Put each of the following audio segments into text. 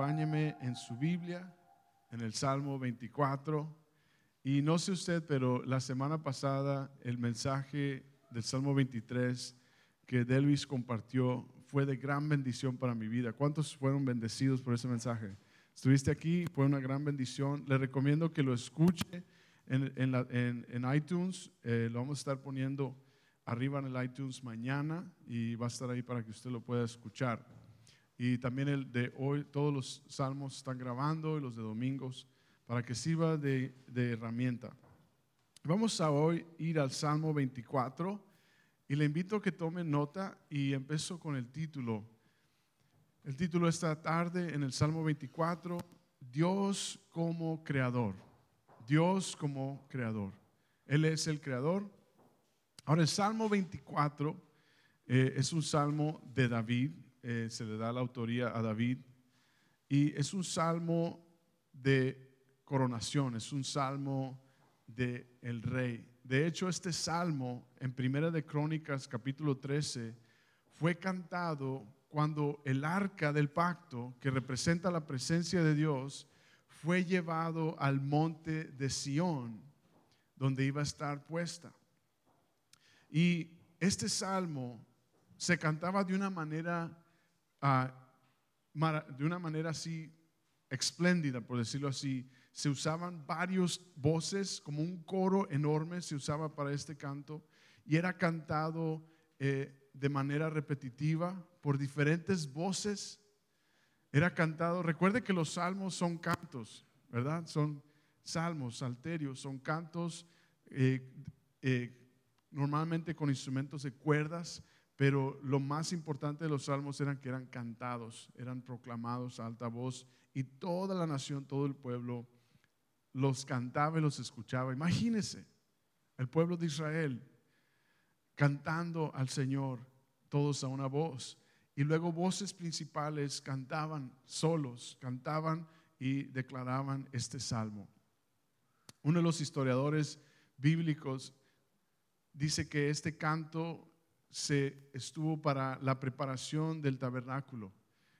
acompáñeme en su Biblia, en el Salmo 24. Y no sé usted, pero la semana pasada el mensaje del Salmo 23 que Delvis compartió fue de gran bendición para mi vida. ¿Cuántos fueron bendecidos por ese mensaje? Estuviste aquí, fue una gran bendición. Le recomiendo que lo escuche en, iTunes. Eh, lo vamos a estar poniendo arriba en el iTunes mañana y va a estar ahí para que usted lo pueda escuchar. Y también el de hoy, todos los salmos están grabando y los de domingos para que sirva de, herramienta. Vamos a hoy ir al Salmo 24 y le invito a que tome nota y empiezo con el título. El título esta tarde en el Salmo 24, Dios como creador. Dios como creador. Él es el creador. Ahora el Salmo 24 eh, es un salmo de David, eh, se le da la autoría a David, y es un salmo de coronación, es un salmo de el rey. De hecho, este salmo en Primera de Crónicas capítulo 13 fue cantado cuando el arca del pacto, que representa la presencia de Dios, fue llevado al monte de Sión, donde iba a estar puesta. Y este salmo se cantaba de una manera, de una manera así espléndida, por decirlo así. Se usaban varios voces, como un coro enorme se usaba para este canto, y era cantado eh, de manera repetitiva por diferentes voces era cantado. Recuerde que los salmos son cantos, ¿verdad? Son salmos, salterios, son cantos eh, eh, normalmente con instrumentos de cuerdas, pero lo más importante de los salmos eran que eran cantados, eran proclamados a alta voz y toda la nación, todo el pueblo los cantaba y los escuchaba. Imagínese el pueblo de Israel cantando al Señor, todos a una voz. Y luego voces principales cantaban solos, cantaban y declaraban este salmo. Uno de los historiadores bíblicos dice que este canto se estuvo para la preparación del tabernáculo,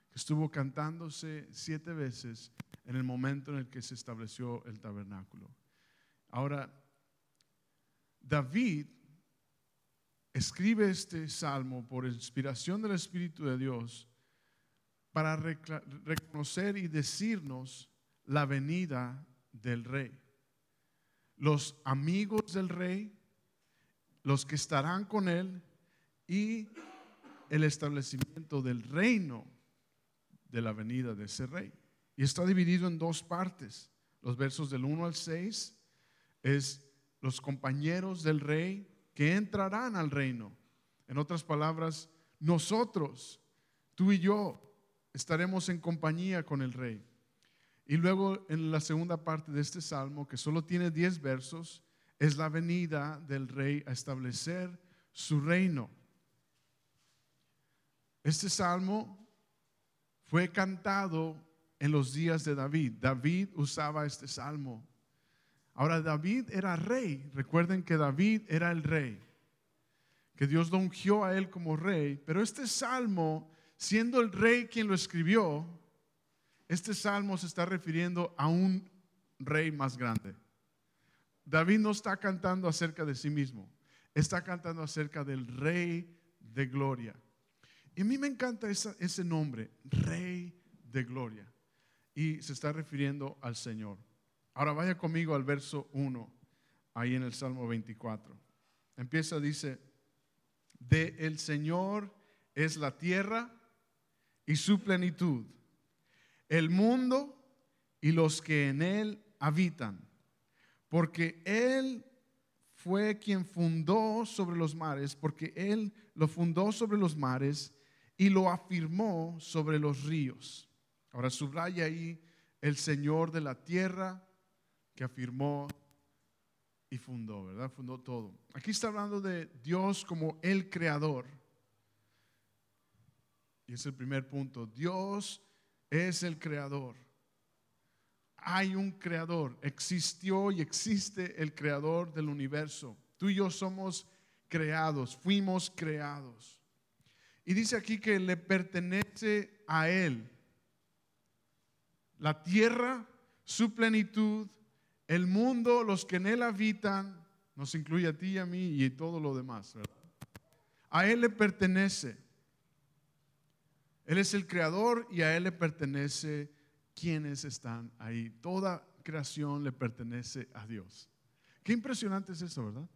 que estuvo cantándose siete veces en el momento en el que se estableció el tabernáculo. Ahora, David escribe este salmo por inspiración del Espíritu de Dios para reconocer y decirnos la venida del rey. Los amigos del rey, los que estarán con él y el establecimiento del reino de la venida de ese rey. Y está dividido en dos partes. Los versos del 1 al 6 es los compañeros del rey que entrarán al reino. En otras palabras, nosotros, tú y yo, estaremos en compañía con el rey. Y luego en la segunda parte de este salmo, que solo tiene 10 versos, es la venida del rey a establecer su reino. Este salmo fue cantado en los días de David. David usaba este salmo Ahora David era rey. Recuerden que David era el rey. Que Dios lo a él como rey. Pero este salmo, siendo el rey quien lo escribió, este salmo se está refiriendo a un rey más grande. David no está cantando acerca de sí mismo. Está cantando acerca del rey de gloria. Y a mí me encanta ese nombre, rey de gloria. Y se está refiriendo al Señor. Ahora vaya conmigo al verso 1, ahí en el Salmo 24. Empieza, dice, de el Señor es la tierra y su plenitud, el mundo y los que en él habitan, porque Él fue quien fundó sobre los mares, porque Él lo fundó sobre los mares y lo afirmó sobre los ríos. Ahora subraya ahí el Señor de la tierra que afirmó y fundó, ¿verdad? Fundó todo. Aquí está hablando de Dios como el creador. Y es el primer punto. Dios es el creador. Hay un creador. Existió y existe el creador del universo. Tú y yo somos creados, fuimos creados. Y dice aquí que le pertenece a Él la tierra, su plenitud, el mundo, los que en él habitan, nos incluye a ti y a mí y todo lo demás. A él le pertenece. Él es el creador y a él le pertenece quienes están ahí. Toda creación le pertenece a Dios. Qué impresionante es eso, ¿verdad?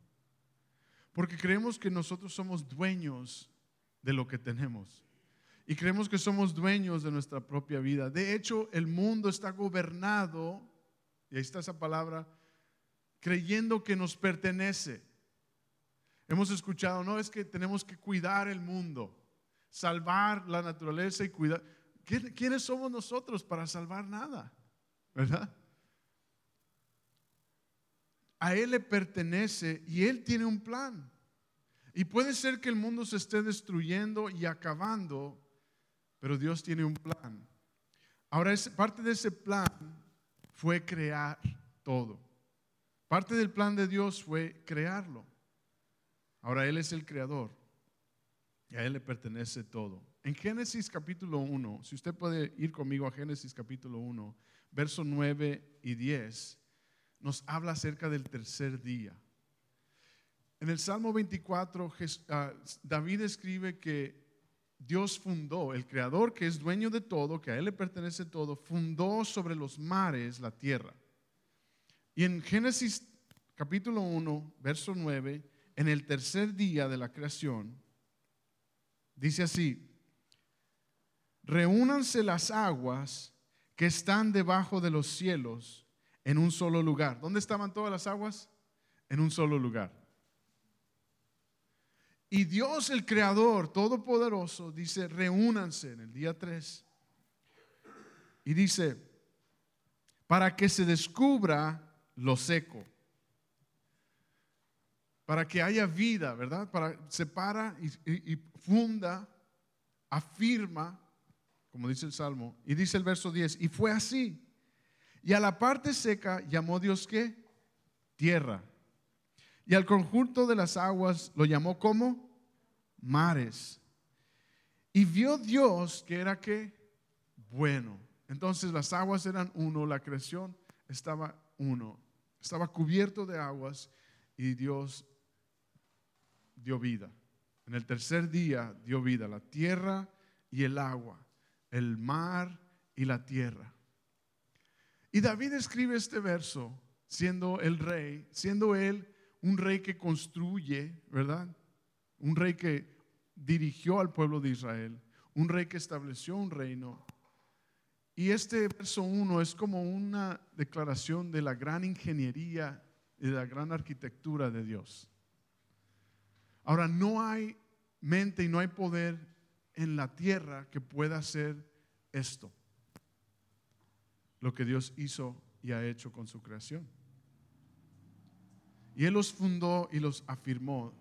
Porque creemos que nosotros somos dueños de lo que tenemos. Y creemos que somos dueños de nuestra propia vida. De hecho, el mundo está gobernado, y ahí está esa palabra, creyendo que nos pertenece. Hemos escuchado, no, es que tenemos que cuidar el mundo, salvar la naturaleza y cuidar. ¿Quiénes somos nosotros para salvar nada? ¿Verdad? A Él le pertenece y Él tiene un plan. Y puede ser que el mundo se esté destruyendo y acabando, pero Dios tiene un plan. Ahora, parte de ese plan fue crear todo. Parte del plan de Dios fue crearlo. Ahora Él es el creador y a Él le pertenece todo. En Génesis capítulo 1, si usted puede ir conmigo a Génesis capítulo 1, verso 9 y 10, nos habla acerca del tercer día. En el Salmo 24, ah, David escribe que Dios fundó, el creador que es dueño de todo, que a Él le pertenece todo, fundó sobre los mares la tierra. Y en Génesis capítulo 1, verso 9, en el tercer día de la creación, dice así, reúnanse las aguas que están debajo de los cielos en un solo lugar. ¿Dónde estaban todas las aguas? En un solo lugar. Y Dios el Creador Todopoderoso dice, reúnanse en el día 3. Y dice, para que se descubra lo seco, para que haya vida, ¿verdad? Para separa y, funda, afirma, como dice el Salmo, y dice el verso 10, y fue así. Y a la parte seca llamó Dios qué? Tierra. Y al conjunto de las aguas lo llamó como mares. Y vio Dios que era qué? Bueno. Entonces las aguas eran uno, la creación estaba uno. Estaba cubierto de aguas y Dios dio vida. En el tercer día dio vida la tierra y el agua, el mar y la tierra. Y David escribe este verso siendo el rey, siendo él un rey que construye, ¿verdad? Un rey que dirigió al pueblo de Israel, un rey que estableció un reino. Y este verso 1 es como una declaración de la gran ingeniería y de la gran arquitectura de Dios. Ahora, no hay mente y no hay poder en la tierra que pueda hacer esto, lo que Dios hizo y ha hecho con su creación. Y Él los fundó y los afirmó.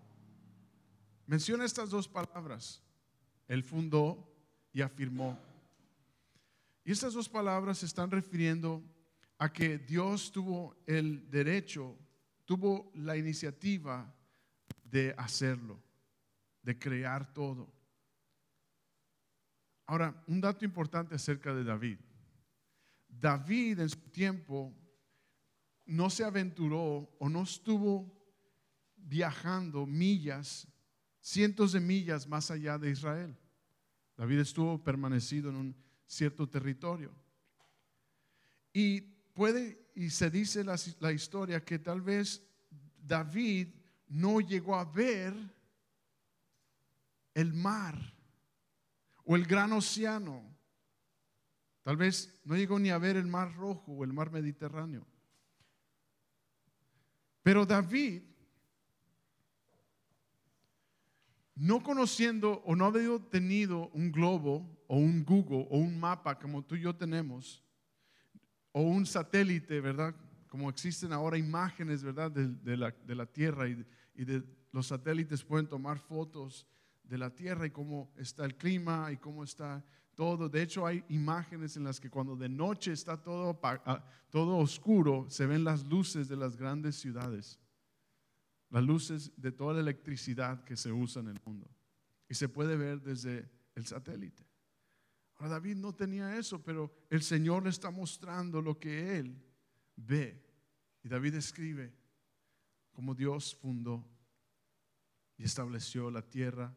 Menciona estas dos palabras. Él fundó y afirmó. Y estas dos palabras se están refiriendo a que Dios tuvo el derecho, tuvo la iniciativa de hacerlo, de crear todo. Ahora, un dato importante acerca de David. David en su tiempo no se aventuró o no estuvo viajando millas, cientos de millas más allá de Israel. David estuvo permanecido en un cierto territorio. Y puede, y se dice la, la historia que tal vez David no llegó a ver el mar o el gran océano. Tal vez no llegó ni a ver el mar rojo o el mar Mediterráneo. Pero David, no conociendo o no habiendo tenido un globo o un Google o un mapa como tú y yo tenemos, o un satélite, ¿verdad? Como existen ahora imágenes, ¿verdad? De, la, Tierra y, y de los satélites pueden tomar fotos de la Tierra y cómo está el clima y cómo está todo. De hecho, hay imágenes en las que cuando de noche está todo, todo oscuro, se ven las luces de las grandes ciudades. Las luces de toda la electricidad que se usa en el mundo. Y se puede ver desde el satélite. Ahora David no tenía eso, pero el Señor le está mostrando lo que él ve. Y David escribe cómo Dios fundó y estableció la tierra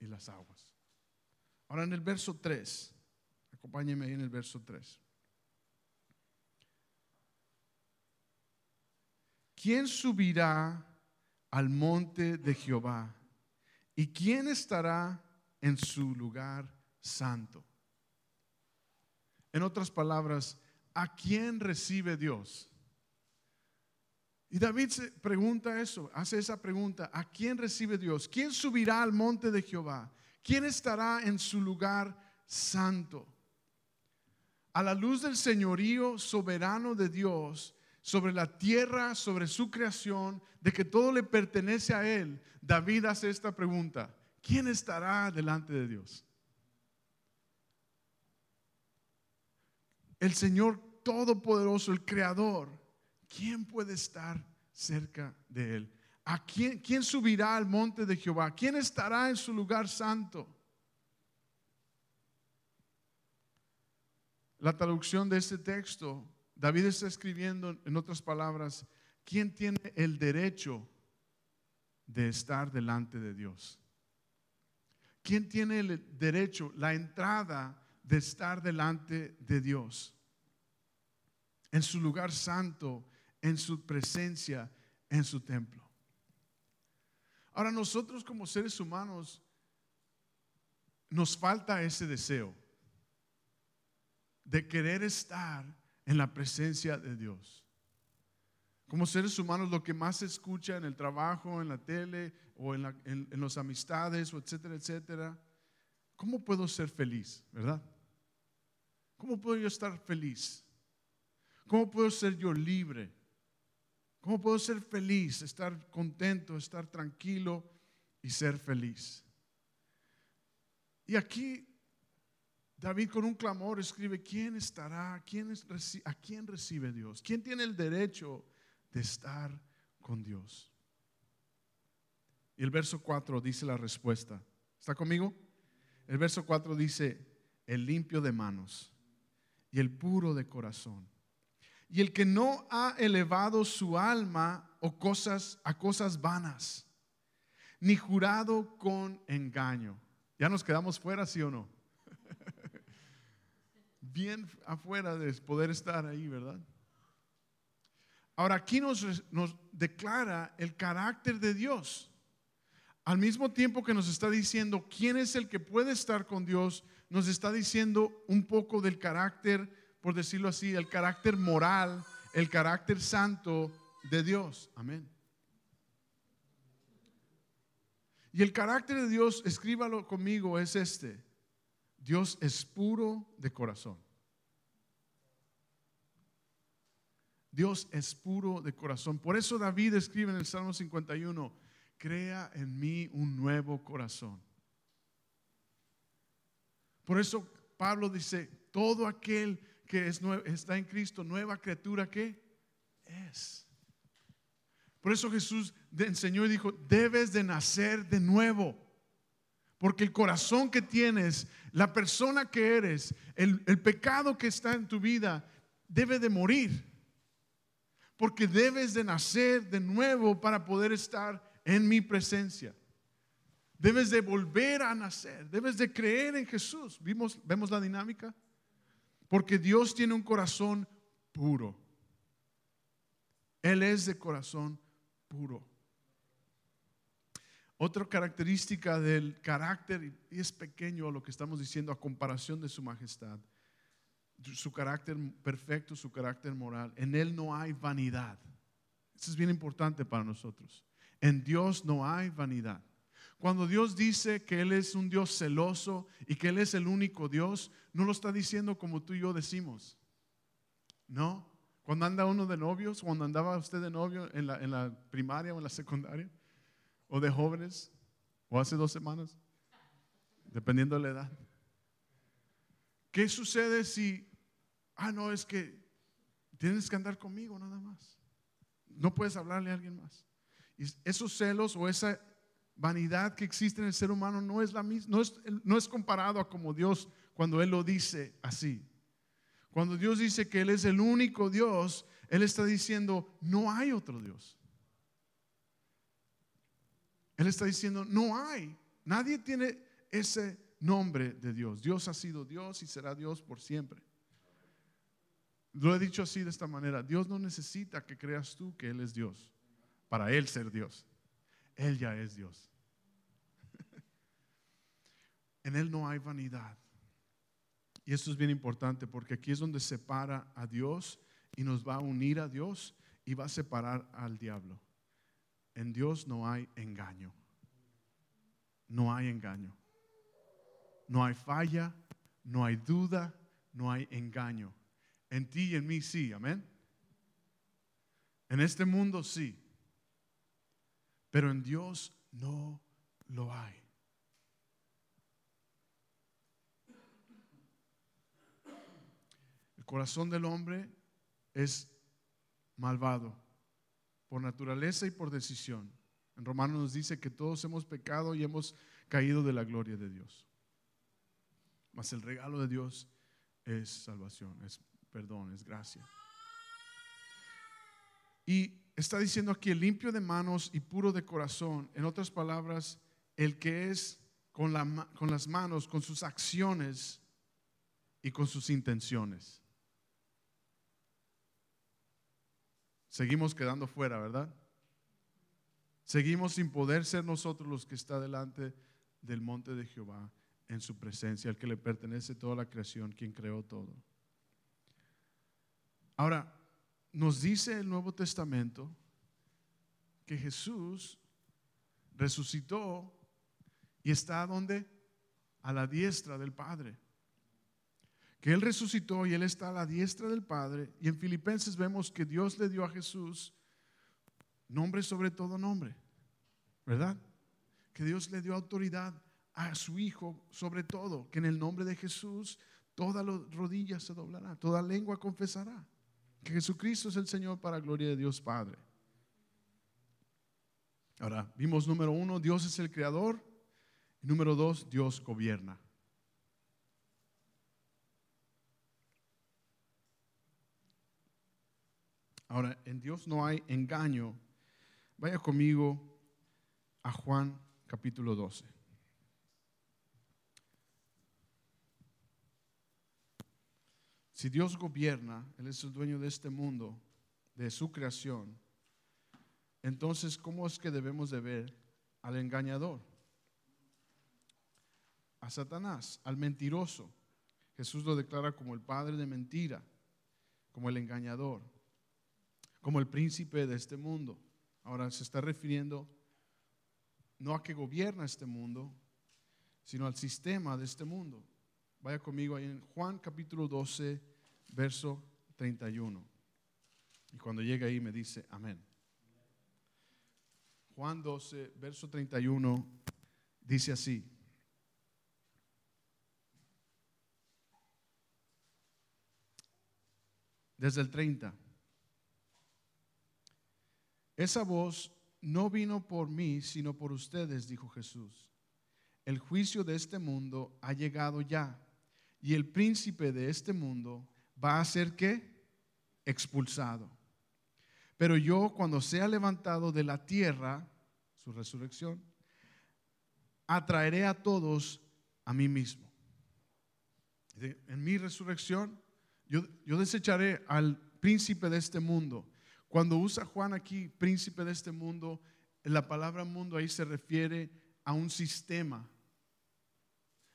y las aguas. Ahora en el verso 3, acompáñeme ahí en el verso 3. ¿Quién subirá al monte de Jehová? ¿Y quién estará en su lugar santo? En otras palabras, ¿a quién recibe Dios? Y David se pregunta eso, hace esa pregunta, ¿a quién recibe Dios? ¿Quién subirá al monte de Jehová? ¿Quién estará en su lugar santo? A la luz del señorío soberano de Dios sobre la tierra, sobre su creación, de que todo le pertenece a Él, David hace esta pregunta, ¿quién estará delante de Dios? El Señor Todopoderoso, el Creador, ¿quién puede estar cerca de él? ¿A quién, quién subirá al monte de Jehová? ¿Quién estará en su lugar santo? La traducción de este texto, David está escribiendo en otras palabras, ¿quién tiene el derecho de estar delante de Dios? ¿Quién tiene el derecho, la entrada de estar delante de Dios? En su lugar santo en su presencia, en su templo. Ahora nosotros como seres humanos nos falta ese deseo de querer estar en la presencia de Dios. Como seres humanos lo que más se escucha en el trabajo, en la tele o en, en las amistades, etcétera, etcétera. ¿Cómo puedo ser feliz? ¿Verdad? ¿Cómo puedo yo estar feliz? ¿Cómo puedo ser yo libre? ¿Cómo puedo ser feliz, estar contento, estar tranquilo y ser feliz? Y aquí David con un clamor escribe, ¿quién estará? ¿Quién ¿A quién recibe Dios? ¿Quién tiene el derecho de estar con Dios? Y el verso 4 dice la respuesta. ¿Está conmigo? El verso 4 dice, el limpio de manos y el puro de corazón y el que no ha elevado su alma o cosas a cosas vanas, ni jurado con engaño. Ya nos quedamos fuera, sí o no? Bien afuera de poder estar ahí, ¿verdad? Ahora aquí nos, nos declara el carácter de Dios. Al mismo tiempo que nos está diciendo quién es el que puede estar con Dios, nos está diciendo un poco del carácter por decirlo así, el carácter moral, el carácter santo de Dios. Amén. Y el carácter de Dios, escríbalo conmigo, es este. Dios es puro de corazón. Dios es puro de corazón. Por eso David escribe en el Salmo 51, crea en mí un nuevo corazón. Por eso Pablo dice, todo aquel que es, está en Cristo, nueva criatura que es. Por eso Jesús enseñó y dijo, debes de nacer de nuevo. Porque el corazón que tienes, la persona que eres, el, el pecado que está en tu vida, debe de morir. Porque debes de nacer de nuevo para poder estar en mi presencia. Debes de volver a nacer, debes de creer en Jesús. ¿Vimos, ¿Vemos la dinámica? Porque Dios tiene un corazón puro. Él es de corazón puro. Otra característica del carácter, y es pequeño lo que estamos diciendo a comparación de su majestad, su carácter perfecto, su carácter moral, en Él no hay vanidad. Eso es bien importante para nosotros. En Dios no hay vanidad. Cuando Dios dice que Él es un Dios celoso y que Él es el único Dios, no lo está diciendo como tú y yo decimos. No. Cuando anda uno de novios, cuando andaba usted de novio en la, en la primaria o en la secundaria, o de jóvenes, o hace dos semanas, dependiendo de la edad. ¿Qué sucede si, ah, no, es que tienes que andar conmigo nada más? No puedes hablarle a alguien más. Y esos celos o esa vanidad que existe en el ser humano no es, la misma, no es, no es comparado a como Dios cuando Él lo dice así. Cuando Dios dice que Él es el único Dios, Él está diciendo, no hay otro Dios. Él está diciendo, no hay. Nadie tiene ese nombre de Dios. Dios ha sido Dios y será Dios por siempre. Lo he dicho así de esta manera. Dios no necesita que creas tú que Él es Dios para Él ser Dios. Él ya es Dios. en Él no hay vanidad. Y esto es bien importante porque aquí es donde separa a Dios y nos va a unir a Dios y va a separar al diablo. En Dios no hay engaño. No hay engaño. No hay falla, no hay duda, no hay engaño. En ti y en mí sí, amén. En este mundo sí. Pero en Dios no lo hay. El corazón del hombre es malvado por naturaleza y por decisión. En Romanos nos dice que todos hemos pecado y hemos caído de la gloria de Dios. Mas el regalo de Dios es salvación, es perdón, es gracia. Y está diciendo aquí el limpio de manos y puro de corazón. En otras palabras, el que es con, la, con las manos, con sus acciones y con sus intenciones. Seguimos quedando fuera, ¿verdad? Seguimos sin poder ser nosotros los que está delante del monte de Jehová en su presencia, al que le pertenece toda la creación, quien creó todo. Ahora, nos dice el Nuevo Testamento que Jesús resucitó y está donde? A la diestra del Padre. Que Él resucitó y Él está a la diestra del Padre. Y en Filipenses vemos que Dios le dio a Jesús nombre sobre todo nombre. ¿Verdad? Que Dios le dio autoridad a su Hijo sobre todo. Que en el nombre de Jesús toda rodilla se doblará, toda lengua confesará que Jesucristo es el Señor para gloria de Dios Padre. Ahora, vimos número uno, Dios es el creador. Y número dos, Dios gobierna. Ahora, en Dios no hay engaño. Vaya conmigo a Juan capítulo 12. Si Dios gobierna, Él es el dueño de este mundo, de su creación, entonces, ¿cómo es que debemos de ver al engañador? A Satanás, al mentiroso. Jesús lo declara como el padre de mentira, como el engañador, como el príncipe de este mundo. Ahora se está refiriendo no a que gobierna este mundo, sino al sistema de este mundo. Vaya conmigo ahí en Juan capítulo 12, verso 31. Y cuando llega ahí me dice, amén. Juan 12, verso 31, dice así. Desde el 30. Esa voz no vino por mí, sino por ustedes, dijo Jesús. El juicio de este mundo ha llegado ya y el príncipe de este mundo va a ser qué? Expulsado. Pero yo cuando sea levantado de la tierra, su resurrección, atraeré a todos a mí mismo. En mi resurrección, yo, yo desecharé al príncipe de este mundo. Cuando usa Juan aquí, príncipe de este mundo, la palabra mundo ahí se refiere a un sistema,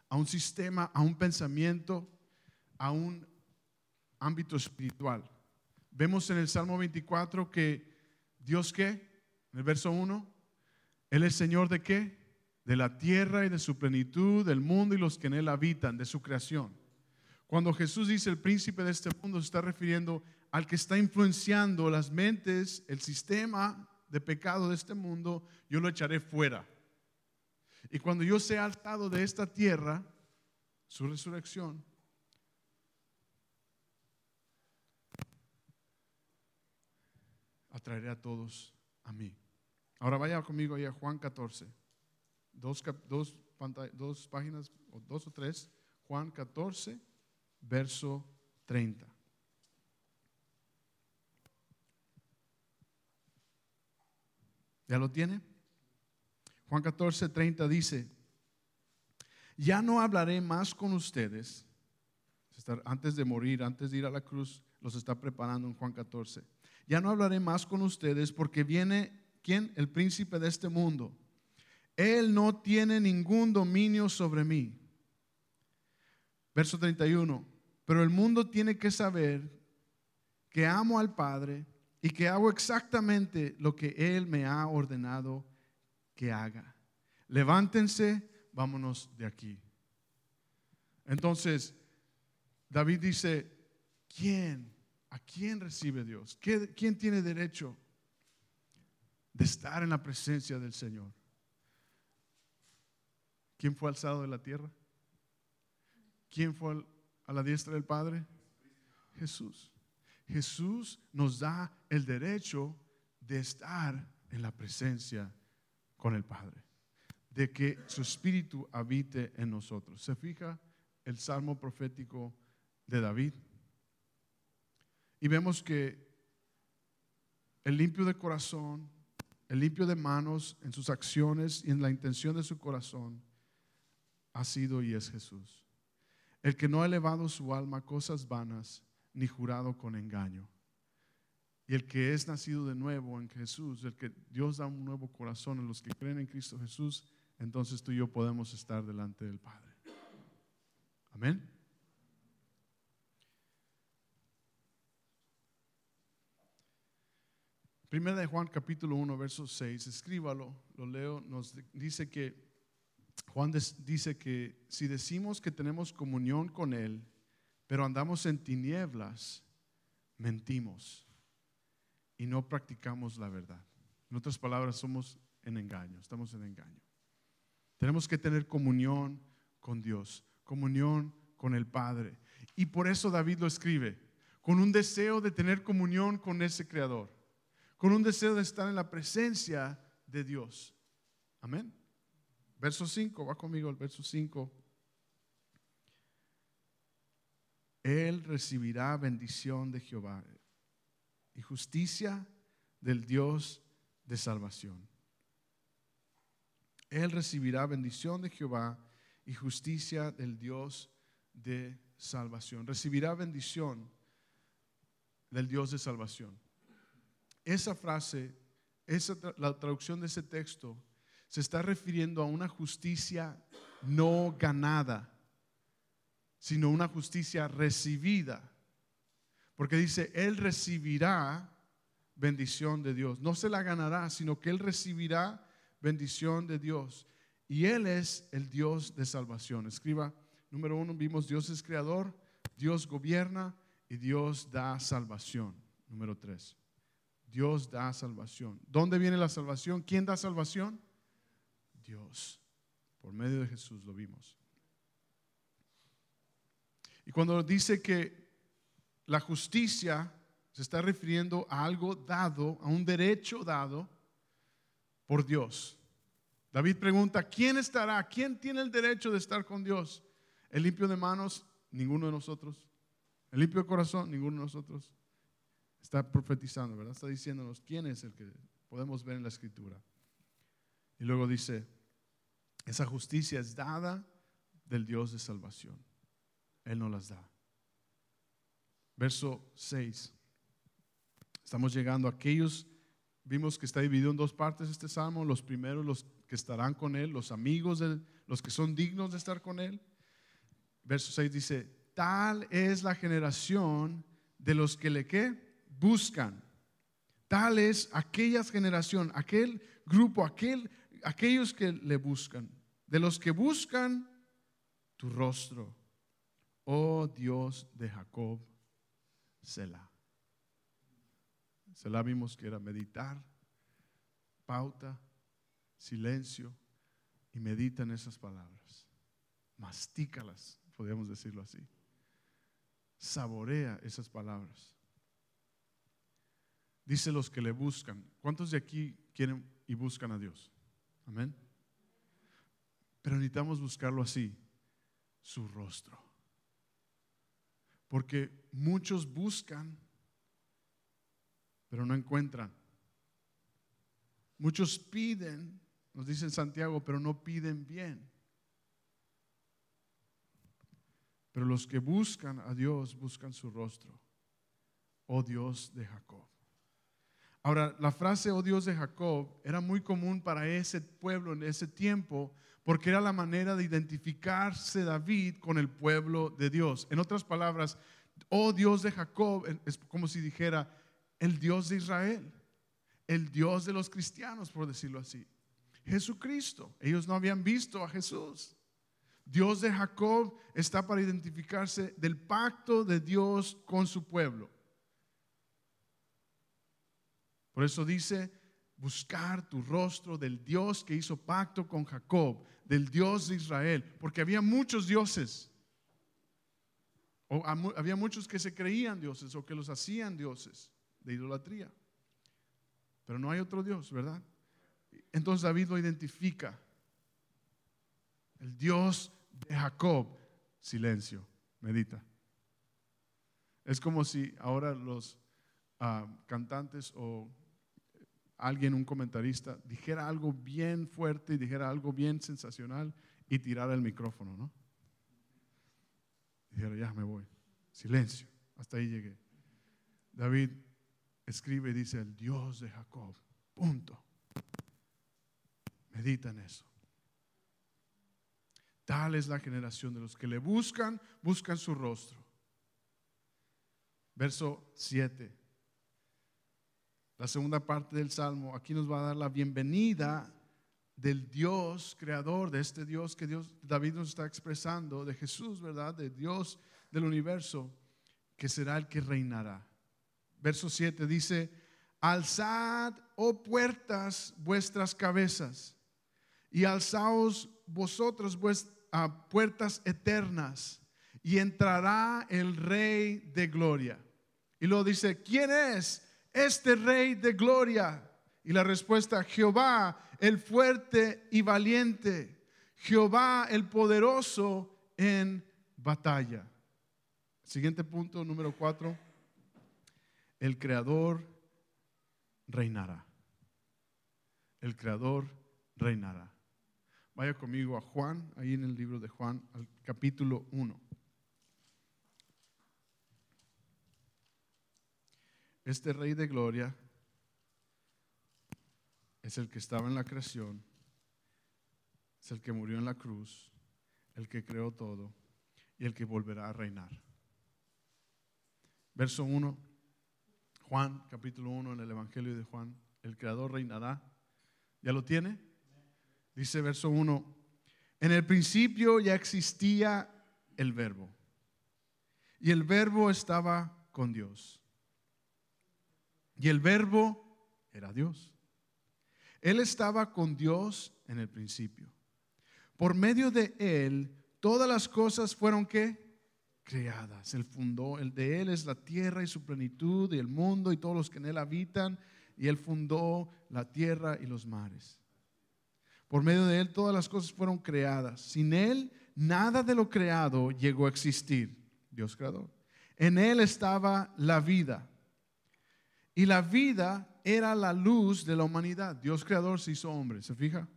a un sistema, a un pensamiento, a un ámbito espiritual. Vemos en el Salmo 24 que Dios qué? En el verso 1, Él es Señor de qué? De la tierra y de su plenitud, del mundo y los que en Él habitan, de su creación. Cuando Jesús dice el príncipe de este mundo, se está refiriendo al que está influenciando las mentes, el sistema de pecado de este mundo, yo lo echaré fuera. Y cuando yo sea alzado de esta tierra, su resurrección, atraeré a todos a mí. Ahora vaya conmigo ahí a Juan 14, dos, páginas, o dos o tres, Juan 14, verso 30. ¿Ya lo tiene? Juan 14, 30 dice, ya no hablaré más con ustedes. Antes de morir, antes de ir a la cruz, los está preparando en Juan 14. Ya no hablaré más con ustedes porque viene, ¿quién? El príncipe de este mundo. Él no tiene ningún dominio sobre mí. Verso 31. Pero el mundo tiene que saber que amo al Padre y que hago exactamente lo que Él me ha ordenado que haga. Levántense, vámonos de aquí. Entonces, David dice, ¿quién? ¿A quién recibe Dios? ¿Quién tiene derecho de estar en la presencia del Señor? ¿Quién fue alzado de la tierra? ¿Quién fue a la diestra del Padre? Jesús. Jesús nos da el derecho de estar en la presencia con el Padre, de que su espíritu habite en nosotros. ¿Se fija el salmo profético de David? Y vemos que el limpio de corazón, el limpio de manos en sus acciones y en la intención de su corazón, ha sido y es Jesús. El que no ha elevado su alma a cosas vanas, ni jurado con engaño. Y el que es nacido de nuevo en Jesús, el que Dios da un nuevo corazón a los que creen en Cristo Jesús, entonces tú y yo podemos estar delante del Padre. Amén. Primera de Juan capítulo 1, verso 6, escríbalo, lo leo, nos dice que Juan dice que si decimos que tenemos comunión con Él, pero andamos en tinieblas, mentimos y no practicamos la verdad. En otras palabras, somos en engaño, estamos en engaño. Tenemos que tener comunión con Dios, comunión con el Padre. Y por eso David lo escribe, con un deseo de tener comunión con ese Creador, con un deseo de estar en la presencia de Dios. Amén. Verso 5, va conmigo al verso 5. Él recibirá bendición de Jehová y justicia del Dios de salvación. Él recibirá bendición de Jehová y justicia del Dios de salvación. Recibirá bendición del Dios de salvación. Esa frase, esa, la traducción de ese texto se está refiriendo a una justicia no ganada, sino una justicia recibida. Porque dice, Él recibirá bendición de Dios. No se la ganará, sino que Él recibirá bendición de Dios. Y Él es el Dios de salvación. Escriba, número uno, vimos Dios es creador, Dios gobierna y Dios da salvación. Número tres, Dios da salvación. ¿Dónde viene la salvación? ¿Quién da salvación? Dios. Por medio de Jesús lo vimos. Y cuando dice que la justicia se está refiriendo a algo dado, a un derecho dado por Dios. David pregunta, ¿quién estará? ¿Quién tiene el derecho de estar con Dios? El limpio de manos, ninguno de nosotros. El limpio de corazón, ninguno de nosotros. Está profetizando, ¿verdad? Está diciéndonos quién es el que podemos ver en la escritura. Y luego dice, esa justicia es dada del Dios de salvación. Él no las da. Verso 6. Estamos llegando a aquellos, vimos que está dividido en dos partes este salmo, los primeros, los que estarán con Él, los amigos, de, los que son dignos de estar con Él. Verso 6 dice, tal es la generación de los que le que buscan. Tal es aquella generación, aquel grupo, aquel aquellos que le buscan, de los que buscan tu rostro, oh Dios de Jacob, Selah. Selah vimos que era meditar, pauta, silencio, y medita en esas palabras. Mastícalas, podríamos decirlo así. Saborea esas palabras. Dice los que le buscan. ¿Cuántos de aquí quieren y buscan a Dios? Amén. Pero necesitamos buscarlo así, su rostro. Porque muchos buscan, pero no encuentran. Muchos piden, nos dice Santiago, pero no piden bien. Pero los que buscan a Dios buscan su rostro. Oh Dios de Jacob. Ahora, la frase oh Dios de Jacob era muy común para ese pueblo en ese tiempo porque era la manera de identificarse David con el pueblo de Dios. En otras palabras, oh Dios de Jacob es como si dijera el Dios de Israel, el Dios de los cristianos, por decirlo así. Jesucristo. Ellos no habían visto a Jesús. Dios de Jacob está para identificarse del pacto de Dios con su pueblo. Por eso dice, buscar tu rostro del Dios que hizo pacto con Jacob, del Dios de Israel, porque había muchos dioses. O había muchos que se creían dioses o que los hacían dioses de idolatría. Pero no hay otro Dios, ¿verdad? Entonces David lo identifica. El Dios de Jacob. Silencio, medita. Es como si ahora los ah, cantantes o alguien, un comentarista, dijera algo bien fuerte y dijera algo bien sensacional y tirara el micrófono, ¿no? dijera, ya me voy. Silencio, hasta ahí llegué. David escribe y dice, el Dios de Jacob, punto. Medita en eso. Tal es la generación de los que le buscan, buscan su rostro. Verso 7. La segunda parte del Salmo, aquí nos va a dar la bienvenida del Dios creador, de este Dios que Dios, David nos está expresando, de Jesús, ¿verdad? De Dios del universo, que será el que reinará. Verso 7 dice, alzad, oh puertas, vuestras cabezas, y alzaos vosotros vuestras puertas eternas, y entrará el Rey de gloria. Y luego dice, ¿quién es? Este rey de gloria? Y la respuesta, Jehová, el fuerte y valiente, Jehová, el poderoso en batalla. Siguiente punto, número cuatro, el creador reinará. El creador reinará. Vaya conmigo a Juan, ahí en el libro de Juan, al capítulo 1. Este rey de gloria es el que estaba en la creación, es el que murió en la cruz, el que creó todo y el que volverá a reinar. Verso 1, Juan capítulo 1 en el Evangelio de Juan, el creador reinará. ¿Ya lo tiene? Dice verso 1, en el principio ya existía el verbo y el verbo estaba con Dios y el verbo era Dios. Él estaba con Dios en el principio. Por medio de Él, todas las cosas fueron que creadas. Él fundó, el de Él es la tierra y su plenitud y el mundo y todos los que en Él habitan. Y Él fundó la tierra y los mares. Por medio de Él todas las cosas fueron creadas. Sin Él, nada de lo creado llegó a existir. Dios creador. En Él estaba la vida y la vida era la luz de la humanidad. Dios creador se hizo hombre, ¿se fija?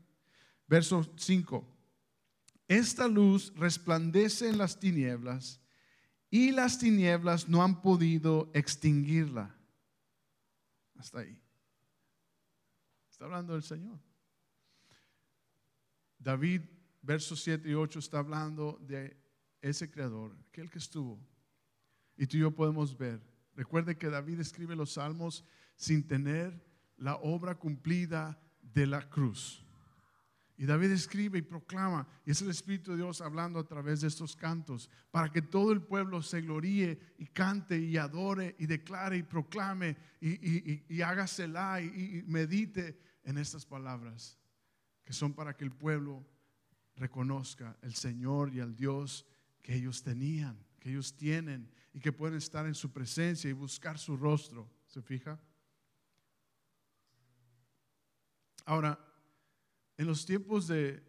Verso 5. Esta luz resplandece en las tinieblas y las tinieblas no han podido extinguirla. Hasta ahí. Está hablando el Señor. David, versos 7 y 8, está hablando de ese creador, aquel que estuvo. Y tú y yo podemos ver Recuerde que David escribe los salmos sin tener la obra cumplida de la cruz. Y David escribe y proclama, y es el Espíritu de Dios hablando a través de estos cantos, para que todo el pueblo se gloríe y cante y adore y declare y proclame y, y, y, y, y medite en estas palabras, que son para que el pueblo reconozca el Señor y al Dios que ellos tenían, que ellos tienen y que pueden estar en su presencia y buscar su rostro. ¿Se fija? Ahora, en los tiempos de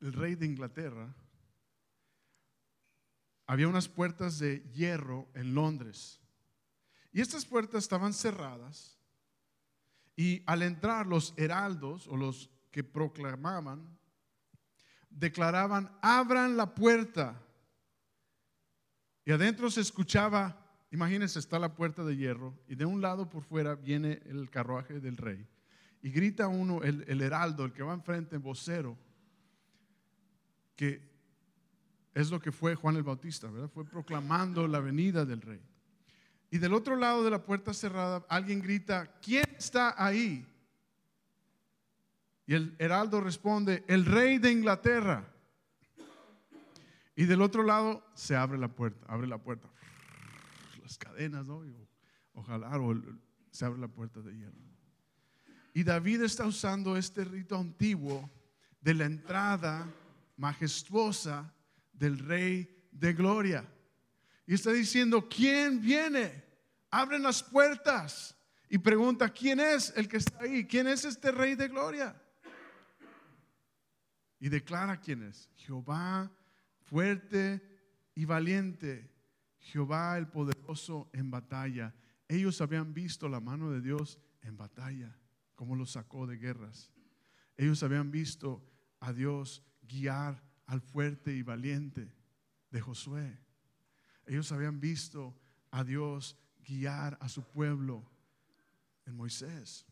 el rey de Inglaterra, había unas puertas de hierro en Londres. Y estas puertas estaban cerradas. Y al entrar los heraldos o los que proclamaban, declaraban, abran la puerta. Y adentro se escuchaba, imagínense, está la puerta de hierro y de un lado por fuera viene el carruaje del rey. Y grita uno, el, el heraldo, el que va enfrente, vocero, que es lo que fue Juan el Bautista, ¿verdad? Fue proclamando la venida del rey. Y del otro lado de la puerta cerrada, alguien grita, ¿quién está ahí? Y el heraldo responde, el rey de Inglaterra. Y del otro lado se abre la puerta, abre la puerta. Las cadenas. Ojalá se abre la puerta de hierro. Y David está usando este rito antiguo de la entrada majestuosa del Rey de Gloria. Y está diciendo, ¿quién viene? Abren las puertas y pregunta, ¿quién es el que está ahí? ¿Quién es este Rey de Gloria? Y declara quién es. Jehová fuerte y valiente. Jehová el poderoso en batalla. Ellos habían visto la mano de Dios en batalla, como los sacó de guerras. Ellos habían visto a Dios guiar al fuerte y valiente de Josué. Ellos habían visto a Dios guiar a su pueblo en Moisés.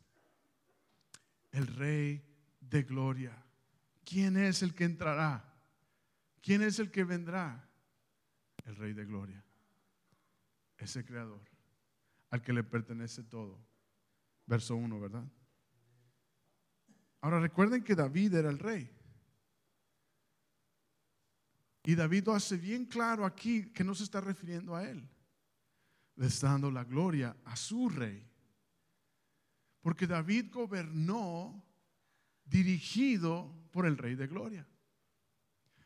El rey de gloria. ¿Quién es el que entrará? ¿Quién es el que vendrá? El rey de gloria. Ese creador al que le pertenece todo. Verso 1, ¿verdad? Ahora recuerden que David era el rey. Y David lo hace bien claro aquí que no se está refiriendo a él. Le está dando la gloria a su rey. Porque David gobernó dirigido por el rey de gloria.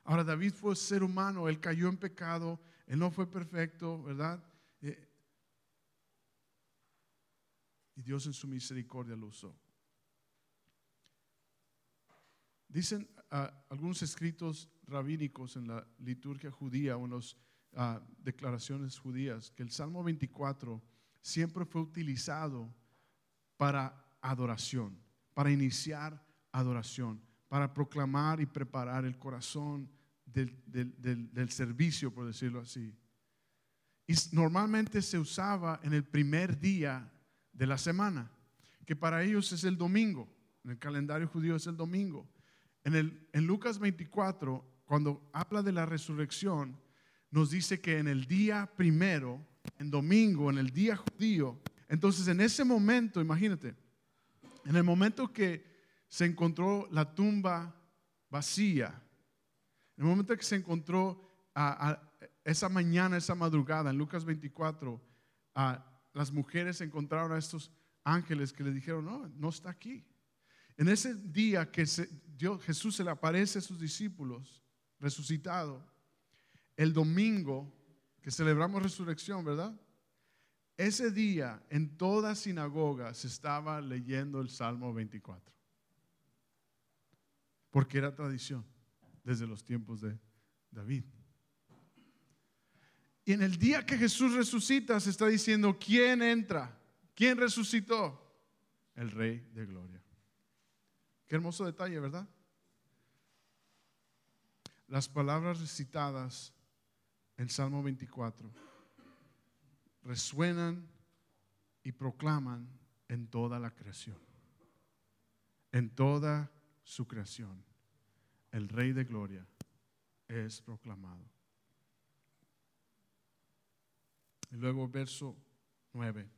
Ahora David fue ser humano, él cayó en pecado, él no fue perfecto, ¿verdad? Eh, y Dios en su misericordia lo usó. Dicen ah, algunos escritos rabínicos en la liturgia judía o en las ah, declaraciones judías que el Salmo 24 siempre fue utilizado para adoración, para iniciar adoración, para proclamar y preparar el corazón del, del servicio, por decirlo así. Y normalmente se usaba en el primer día de la semana, que para ellos es el domingo, en el calendario judío es el domingo. En, el, en Lucas 24, cuando habla de la resurrección, nos dice que en el día primero, en domingo, en el día judío, entonces en ese momento, imagínate, en el momento que se encontró la tumba vacía, en el momento que se encontró esa mañana, esa madrugada, en Lucas 24, a, las mujeres encontraron a estos ángeles que le dijeron, no, no está aquí. En ese día que Dios, Jesús se le aparece a sus discípulos, resucitado, el domingo que celebramos resurrección, ¿verdad? Ese día en toda sinagoga se estaba leyendo el Salmo 24. Porque era tradición desde los tiempos de David. Y en el día que Jesús resucita se está diciendo, ¿quién entra? ¿Quién resucitó? El Rey de Gloria. Qué hermoso detalle, ¿verdad? Las palabras recitadas en Salmo 24 resuenan y proclaman en toda la creación, en toda su creación. El Rey de Gloria es proclamado. Y luego verso 9.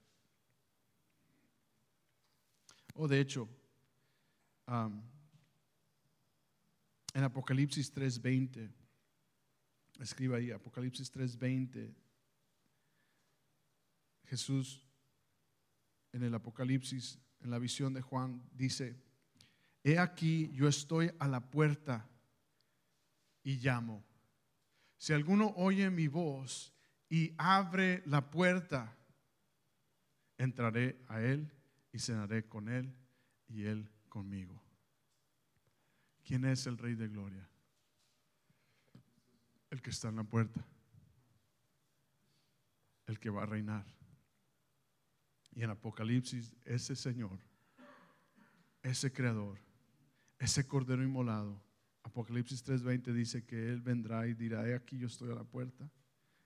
O de hecho, en Apocalipsis 3:20, escriba ahí, Apocalipsis 3:20, Jesús en el Apocalipsis, en la visión de Juan, dice, he aquí yo estoy a la puerta y llamo. Si alguno oye mi voz y abre la puerta, entraré a él y cenaré con él y él conmigo. ¿Quién es el Rey de Gloria? El que está en la puerta. el que va a reinar. Y en Apocalipsis, ese Señor, ese Creador, ese Cordero inmolado, Apocalipsis 3:20 dice que Él vendrá y dirá, he aquí yo estoy a la puerta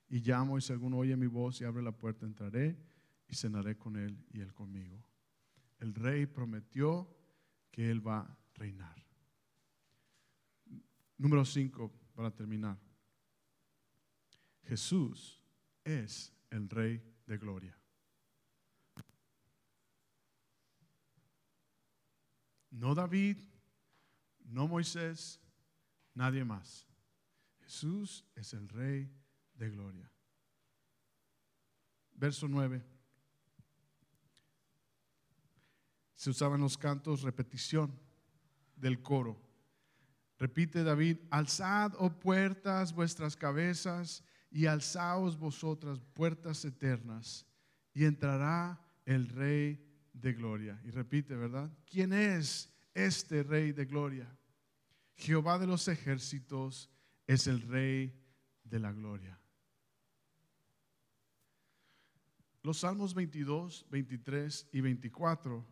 y llamo y si alguno oye mi voz y abre la puerta, entraré y cenaré con Él y Él conmigo. El rey prometió que Él va a reinar. Número 5, para terminar. Jesús es el Rey de Gloria. No David, no Moisés, nadie más. Jesús es el Rey de Gloria. Verso 9. Se usaban los cantos repetición del coro. Repite David, alzad, oh puertas, vuestras cabezas, y alzaos vosotras, puertas eternas, y entrará el Rey de Gloria. Y repite, ¿verdad? ¿Quién es este Rey de Gloria? Jehová de los ejércitos es el Rey de la Gloria. Los Salmos 22, 23 y 24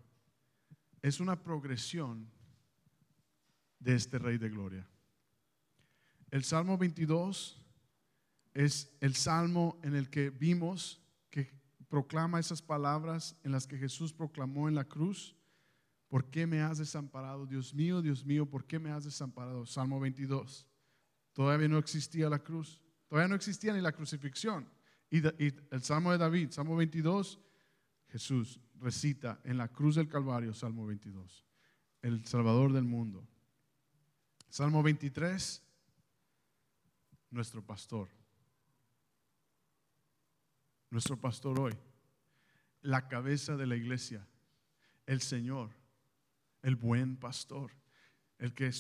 es una progresión de este Rey de Gloria. El Salmo 22 es el salmo en el que vimos que proclama esas palabras en las que Jesús proclamó en la cruz. ¿Por qué me has desamparado? Dios mío, Dios mío, ¿por qué me has desamparado? Salmo 22. Todavía no existía la cruz. Todavía no existía ni la crucifixión. Y, el Salmo de David, Salmo 22, Jesús recita en la cruz del Calvario, Salmo 22, el Salvador del mundo. Salmo 23, nuestro pastor. Nuestro pastor hoy, la cabeza de la iglesia, el Señor, el buen pastor, el que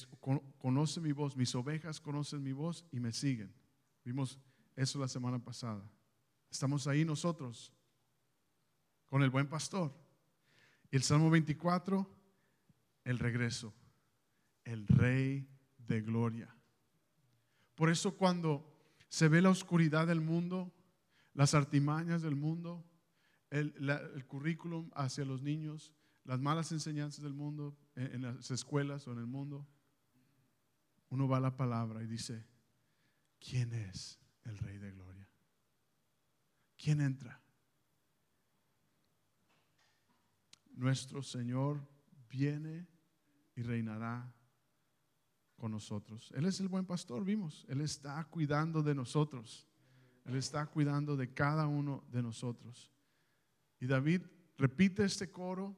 conoce mi voz, mis ovejas conocen mi voz y me siguen. Vimos eso la semana pasada. Estamos ahí nosotros con el buen pastor. Y el Salmo 24, el regreso, el rey de gloria. Por eso cuando se ve la oscuridad del mundo, las artimañas del mundo, el, currículum hacia los niños, las malas enseñanzas del mundo en, las escuelas o en el mundo, uno va a la palabra y dice, ¿quién es el Rey de Gloria? ¿Quién entra? Nuestro Señor viene y reinará con nosotros. Él es el buen pastor, vimos. Él está cuidando de nosotros. Él está cuidando de cada uno de nosotros. Y David repite este coro,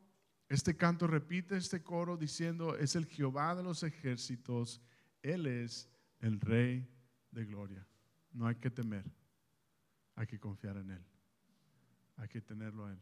este canto repite este coro diciendo, es el Jehová de los ejércitos, Él es el Rey de gloria. No hay que temer, hay que confiar en Él, hay que tenerlo a Él.